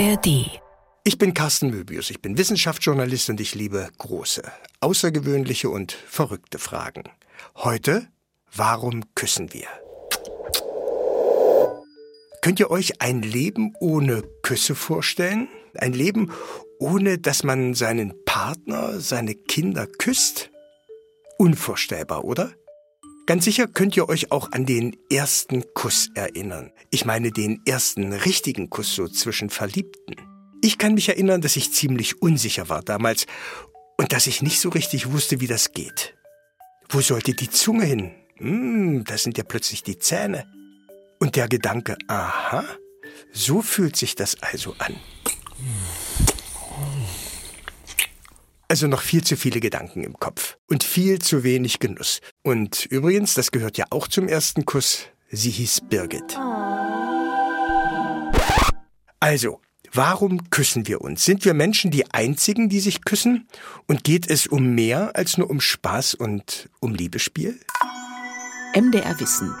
ARD. Ich bin Carsten Möbius, ich bin Wissenschaftsjournalist und ich liebe große, außergewöhnliche und verrückte Fragen. Heute, warum küssen wir? Könnt ihr euch ein Leben ohne Küsse vorstellen? Ein Leben, ohne dass man seinen Partner, seine Kinder küsst? Unvorstellbar, oder? Ganz sicher könnt ihr euch auch an den ersten Kuss erinnern. Ich meine den ersten richtigen Kuss so zwischen Verliebten. Ich kann mich erinnern, dass ich ziemlich unsicher war damals und dass ich nicht so richtig wusste, wie das geht. Wo sollte die Zunge hin? Hm, da sind ja plötzlich die Zähne. Und der Gedanke, aha, so fühlt sich das also an. Also noch viel zu viele Gedanken im Kopf und viel zu wenig Genuss. Und übrigens, das gehört ja auch zum ersten Kuss, sie hieß Birgit. Also, warum küssen wir uns? Sind wir Menschen die Einzigen, die sich küssen? Und geht es um mehr als nur um Spaß und um Liebespiel? MDR Wissen.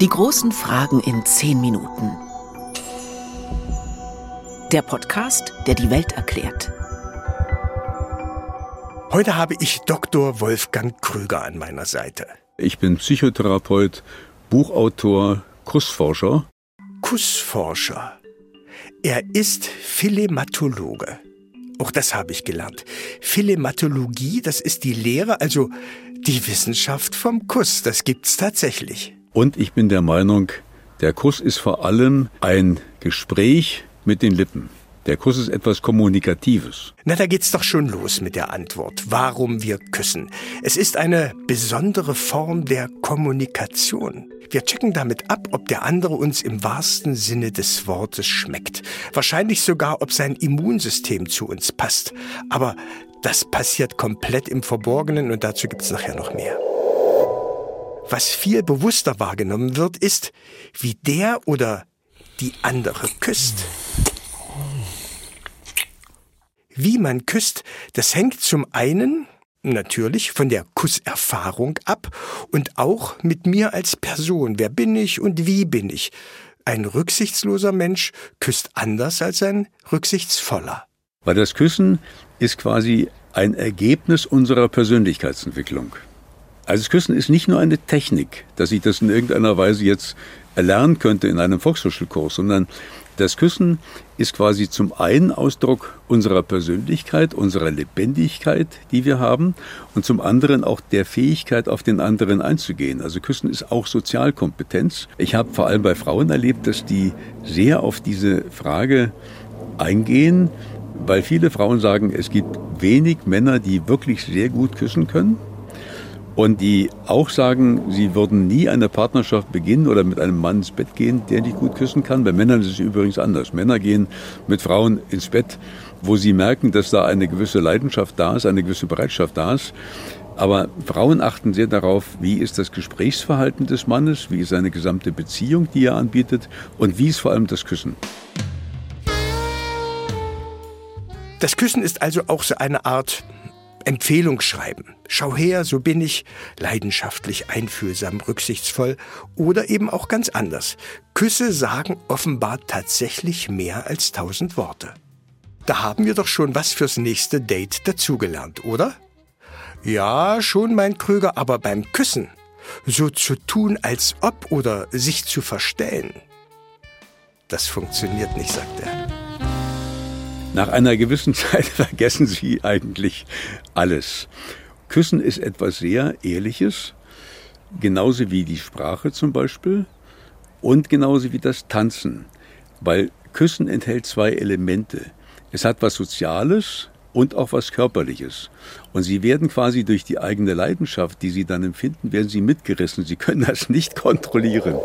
Die großen Fragen in zehn Minuten. Der Podcast, der die Welt erklärt. Heute habe ich Dr. Wolfgang Krüger an meiner Seite. Ich bin Psychotherapeut, Buchautor, Kussforscher. Kussforscher. Er ist Philematologe. Auch das habe ich gelernt. Philematologie, das ist die Lehre, also die Wissenschaft vom Kuss. Das gibt's tatsächlich. Und ich bin der Meinung, der Kuss ist vor allem ein Gespräch mit den Lippen. Der Kuss ist etwas Kommunikatives. Na, da geht's doch schon los mit der Antwort, warum wir küssen. Es ist eine besondere Form der Kommunikation. Wir checken damit ab, ob der andere uns im wahrsten Sinne des Wortes schmeckt. Wahrscheinlich sogar, ob sein Immunsystem zu uns passt. Aber das passiert komplett im Verborgenen und dazu gibt's nachher noch mehr. Was viel bewusster wahrgenommen wird, ist, wie der oder die andere küsst. Wie man küsst, das hängt zum einen natürlich von der Kusserfahrung ab und auch mit mir als Person. Wer bin ich und wie bin ich? Ein rücksichtsloser Mensch küsst anders als ein rücksichtsvoller. Weil das Küssen ist quasi ein Ergebnis unserer Persönlichkeitsentwicklung. Also das Küssen ist nicht nur eine Technik, dass ich das in irgendeiner Weise jetzt erlernen könnte in einem Volkshochschulkurs, sondern das Küssen ist quasi zum einen Ausdruck unserer Persönlichkeit, unserer Lebendigkeit, die wir haben, und zum anderen auch der Fähigkeit, auf den anderen einzugehen. Also Küssen ist auch Sozialkompetenz. Ich habe vor allem bei Frauen erlebt, dass die sehr auf diese Frage eingehen, weil viele Frauen sagen, es gibt wenig Männer, die wirklich sehr gut küssen können und die auch sagen, sie würden nie eine Partnerschaft beginnen oder mit einem Mann ins Bett gehen, der nicht gut küssen kann. Bei Männern ist es übrigens anders. Männer gehen mit Frauen ins Bett, wo sie merken, dass da eine gewisse Leidenschaft da ist, eine gewisse Bereitschaft da ist. Aber Frauen achten sehr darauf, wie ist das Gesprächsverhalten des Mannes, wie ist seine gesamte Beziehung, die er anbietet und wie ist vor allem das Küssen. Das Küssen ist also auch so eine Art Empfehlung schreiben. Schau her, so bin ich, leidenschaftlich, einfühlsam, rücksichtsvoll oder eben auch ganz anders. Küsse sagen offenbar tatsächlich mehr als tausend Worte. Da haben wir doch schon was fürs nächste Date dazugelernt, oder? Ja, schon, mein Krüger, aber beim Küssen. So zu tun, als ob oder sich zu verstellen. Das funktioniert nicht, sagt er. Nach einer gewissen Zeit vergessen Sie eigentlich alles. Küssen ist etwas sehr Ehrliches, genauso wie die Sprache zum Beispiel und genauso wie das Tanzen, weil Küssen enthält zwei Elemente. Es hat was Soziales und auch was Körperliches. Und Sie werden quasi durch die eigene Leidenschaft, die Sie dann empfinden, werden Sie mitgerissen. Sie können das nicht kontrollieren.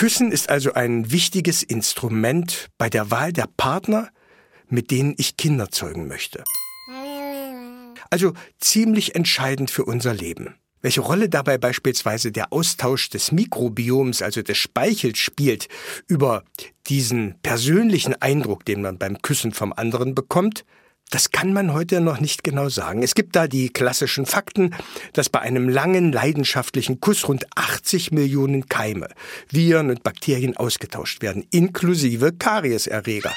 Küssen ist also ein wichtiges Instrument bei der Wahl der Partner, mit denen ich Kinder zeugen möchte. Also ziemlich entscheidend für unser Leben. Welche Rolle dabei beispielsweise der Austausch des Mikrobioms, also des Speichels, spielt über diesen persönlichen Eindruck, den man beim Küssen vom anderen bekommt, Das kann man heute noch nicht genau sagen. Es gibt da die klassischen Fakten, dass bei einem langen, leidenschaftlichen Kuss rund 80 Millionen Keime, Viren und Bakterien ausgetauscht werden, inklusive Karieserreger.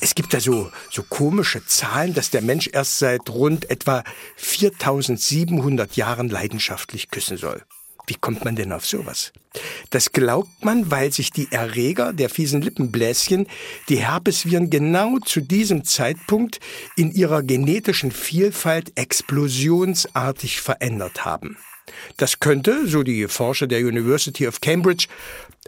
Es gibt da so, so komische Zahlen, dass der Mensch erst seit rund etwa 4700 Jahren leidenschaftlich küssen soll. Wie kommt man denn auf sowas? Das glaubt man, weil sich die Erreger der fiesen Lippenbläschen, die Herpesviren, genau zu diesem Zeitpunkt in ihrer genetischen Vielfalt explosionsartig verändert haben. Das könnte, so die Forscher der University of Cambridge,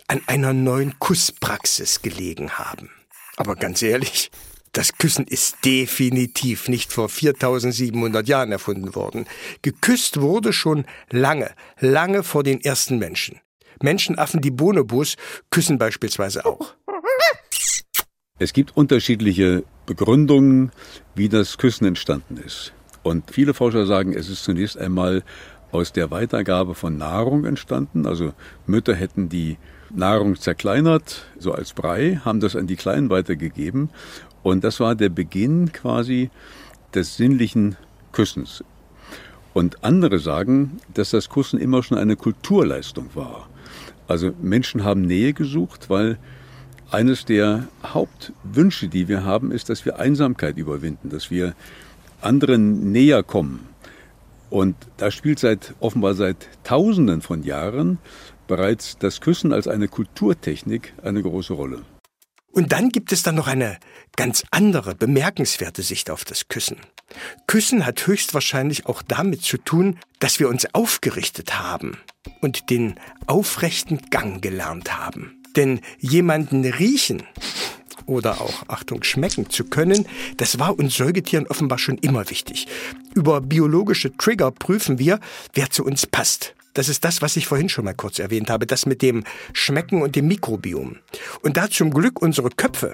an einer neuen Kusspraxis gelegen haben. Aber ganz ehrlich, das Küssen ist definitiv nicht vor 4700 Jahren erfunden worden. Geküsst wurde schon lange, lange vor den ersten Menschen. Menschenaffen, die Bonobos, küssen beispielsweise auch. Es gibt unterschiedliche Begründungen, wie das Küssen entstanden ist. Und viele Forscher sagen, es ist zunächst einmal aus der Weitergabe von Nahrung entstanden. Also Mütter hätten die Nahrung zerkleinert, so als Brei, haben das an die Kleinen weitergegeben und das war der Beginn quasi des sinnlichen Küssens. Und andere sagen, dass das Kussen immer schon eine Kulturleistung war. Also Menschen haben Nähe gesucht, weil eines der Hauptwünsche, die wir haben, ist, dass wir Einsamkeit überwinden, dass wir anderen näher kommen. Und da spielt seit offenbar seit Tausenden von Jahren bereits das Küssen als eine Kulturtechnik eine große Rolle. Und dann gibt es dann noch eine ganz andere, bemerkenswerte Sicht auf das Küssen. Küssen hat höchstwahrscheinlich auch damit zu tun, dass wir uns aufgerichtet haben und den aufrechten Gang gelernt haben. Denn jemanden riechen oder auch, Achtung, schmecken zu können, das war uns Säugetieren offenbar schon immer wichtig. Über biologische Trigger prüfen wir, wer zu uns passt. Das ist das, was ich vorhin schon mal kurz erwähnt habe, das mit dem Schmecken und dem Mikrobiom. Und da zum Glück unsere Köpfe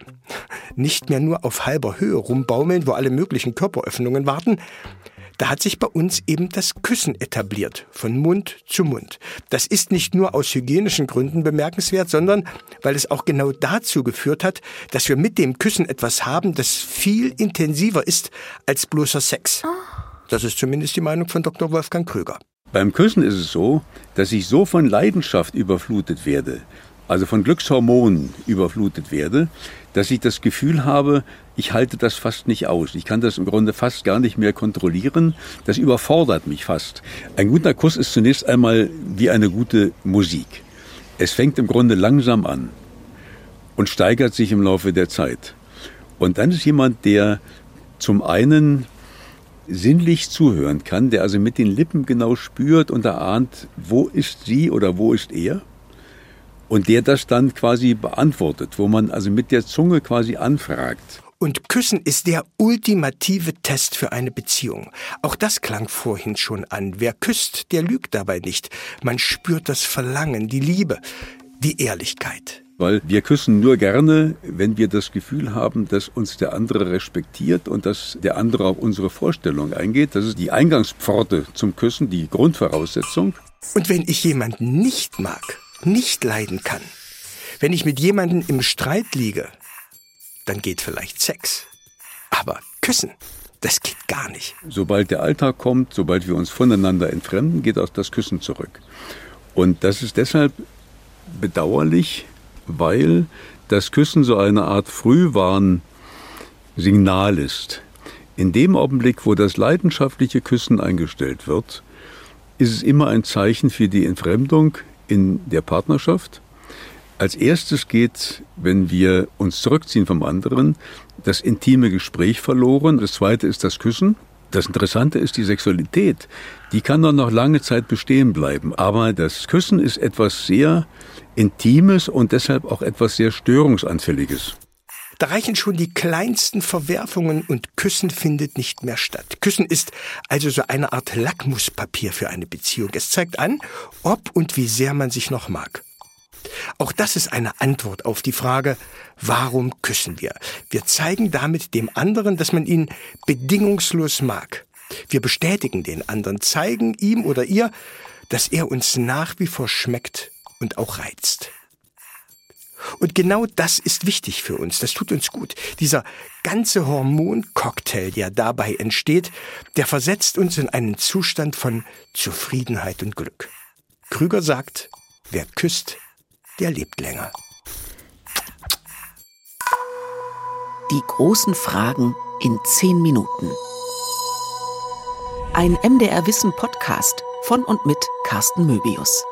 nicht mehr nur auf halber Höhe rumbaumeln, wo alle möglichen Körperöffnungen warten, da hat sich bei uns eben das Küssen etabliert, von Mund zu Mund. Das ist nicht nur aus hygienischen Gründen bemerkenswert, sondern weil es auch genau dazu geführt hat, dass wir mit dem Küssen etwas haben, das viel intensiver ist als bloßer Sex. Das ist zumindest die Meinung von Dr. Wolfgang Kröger. Beim Küssen ist es so, dass ich so von Leidenschaft überflutet werde, also von Glückshormonen überflutet werde, dass ich das Gefühl habe, ich halte das fast nicht aus. Ich kann das im Grunde fast gar nicht mehr kontrollieren. Das überfordert mich fast. Ein guter Kuss ist zunächst einmal wie eine gute Musik. Es fängt im Grunde langsam an und steigert sich im Laufe der Zeit. Und dann ist jemand, der zum einen sinnlich zuhören kann, der also mit den Lippen genau spürt und erahnt, wo ist sie oder wo ist er und der das dann quasi beantwortet, wo man also mit der Zunge quasi anfragt. Und Küssen ist der ultimative Test für eine Beziehung. Auch das klang vorhin schon an. Wer küsst, der lügt dabei nicht. Man spürt das Verlangen, die Liebe, die Ehrlichkeit weil wir küssen nur gerne, wenn wir das Gefühl haben, dass uns der andere respektiert und dass der andere auf unsere Vorstellung eingeht. Das ist die Eingangspforte zum Küssen, die Grundvoraussetzung. Und wenn ich jemanden nicht mag, nicht leiden kann, wenn ich mit jemandem im Streit liege, dann geht vielleicht Sex. Aber küssen, das geht gar nicht. Sobald der Alltag kommt, sobald wir uns voneinander entfremden, geht auch das Küssen zurück. Und das ist deshalb bedauerlich, weil das Küssen so eine Art Frühwarnsignal ist. In dem Augenblick, wo das leidenschaftliche Küssen eingestellt wird, ist es immer ein Zeichen für die Entfremdung in der Partnerschaft. Als erstes geht, wenn wir uns zurückziehen vom anderen, das intime Gespräch verloren. Das zweite ist das Küssen. Das Interessante ist die Sexualität. Die kann dann noch lange Zeit bestehen bleiben. Aber das Küssen ist etwas sehr Intimes und deshalb auch etwas sehr Störungsanfälliges. Da reichen schon die kleinsten Verwerfungen und Küssen findet nicht mehr statt. Küssen ist also so eine Art Lackmuspapier für eine Beziehung. Es zeigt an, ob und wie sehr man sich noch mag. Auch das ist eine Antwort auf die Frage, warum küssen wir? Wir zeigen damit dem anderen, dass man ihn bedingungslos mag. Wir bestätigen den anderen, zeigen ihm oder ihr, dass er uns nach wie vor schmeckt und auch reizt. Und genau das ist wichtig für uns. Das tut uns gut. Dieser ganze Hormoncocktail, der dabei entsteht, der versetzt uns in einen Zustand von Zufriedenheit und Glück. Krüger sagt, wer küsst, der lebt länger. Die großen Fragen in zehn Minuten. Ein MDR Wissen Podcast von und mit Carsten Möbius.